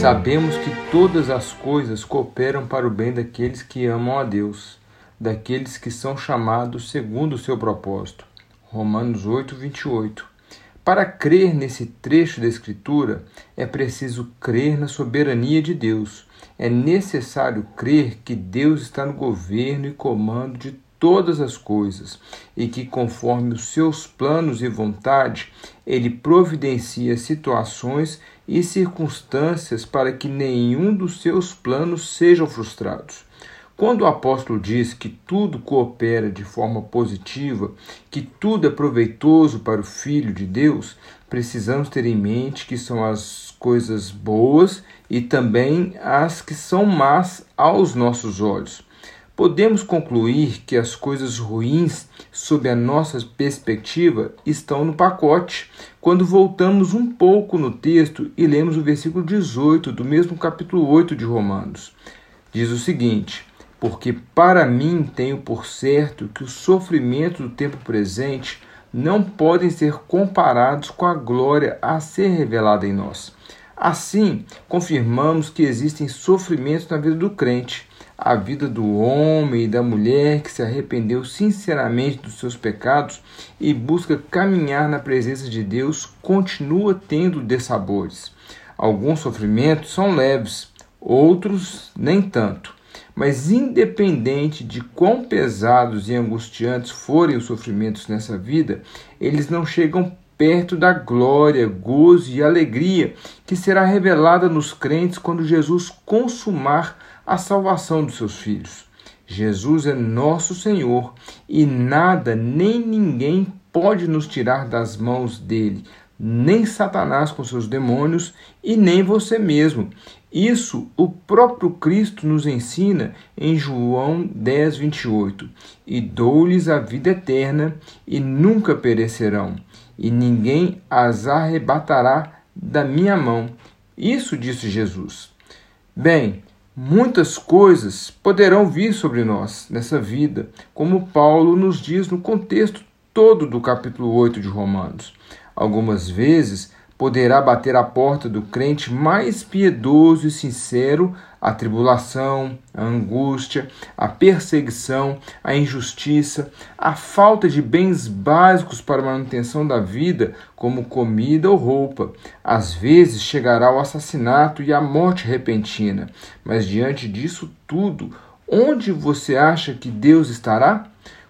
Sabemos que todas as coisas cooperam para o bem daqueles que amam a Deus, daqueles que são chamados segundo o seu propósito. Romanos 8, 28. Para crer nesse trecho da Escritura, é preciso crer na soberania de Deus. É necessário crer que Deus está no governo e comando de todas as coisas e que, conforme os seus planos e vontade, ele providencia situações e circunstâncias para que nenhum dos seus planos sejam frustrados. Quando o apóstolo diz que tudo coopera de forma positiva, que tudo é proveitoso para o Filho de Deus, precisamos ter em mente que são as coisas boas e também as que são más aos nossos olhos. Podemos concluir que as coisas ruins, sob a nossa perspectiva, estão no pacote quando voltamos um pouco no texto e lemos o versículo 18 do mesmo capítulo 8 de Romanos. Diz o seguinte: Porque para mim tenho por certo que os sofrimentos do tempo presente não podem ser comparados com a glória a ser revelada em nós. Assim, confirmamos que existem sofrimentos na vida do crente a vida do homem e da mulher que se arrependeu sinceramente dos seus pecados e busca caminhar na presença de Deus continua tendo dessabores. Alguns sofrimentos são leves, outros nem tanto. Mas, independente de quão pesados e angustiantes forem os sofrimentos nessa vida, eles não chegam perto da glória, gozo e alegria que será revelada nos crentes quando Jesus consumar a salvação dos seus filhos. Jesus é nosso Senhor e nada nem ninguém pode nos tirar das mãos dele, nem Satanás com seus demônios e nem você mesmo. Isso o próprio Cristo nos ensina em João 10, 28. E dou-lhes a vida eterna e nunca perecerão, e ninguém as arrebatará da minha mão. Isso disse Jesus. Bem, Muitas coisas poderão vir sobre nós nessa vida, como Paulo nos diz no contexto todo do capítulo 8 de Romanos. Algumas vezes poderá bater à porta do crente mais piedoso e sincero a tribulação, a angústia, a perseguição, a injustiça, a falta de bens básicos para a manutenção da vida, como comida ou roupa. Às vezes chegará o assassinato e a morte repentina. Mas diante disso tudo, onde você acha que Deus estará?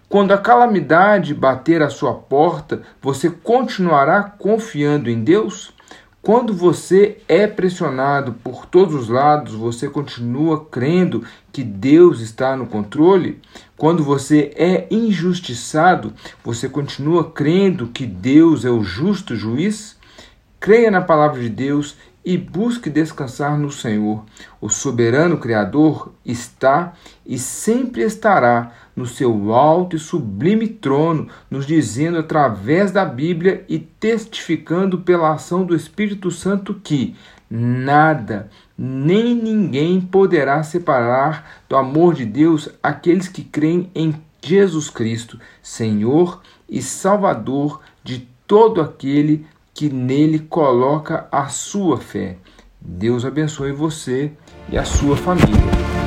Quando a calamidade bater à sua porta, você continuará confiando em Deus? Quando você é pressionado por todos os lados, você continua crendo que Deus está no controle? Quando você é injustiçado, você continua crendo que Deus é o justo juiz? Creia na palavra de Deus e busque descansar no Senhor. O soberano Criador está e sempre estará no seu alto e sublime trono, nos dizendo através da Bíblia e testificando pela ação do Espírito Santo que nada, nem ninguém poderá separar do amor de Deus aqueles que creem em Jesus Cristo, Senhor e Salvador de todo aquele que nele coloca a sua fé. Deus abençoe você e a sua família.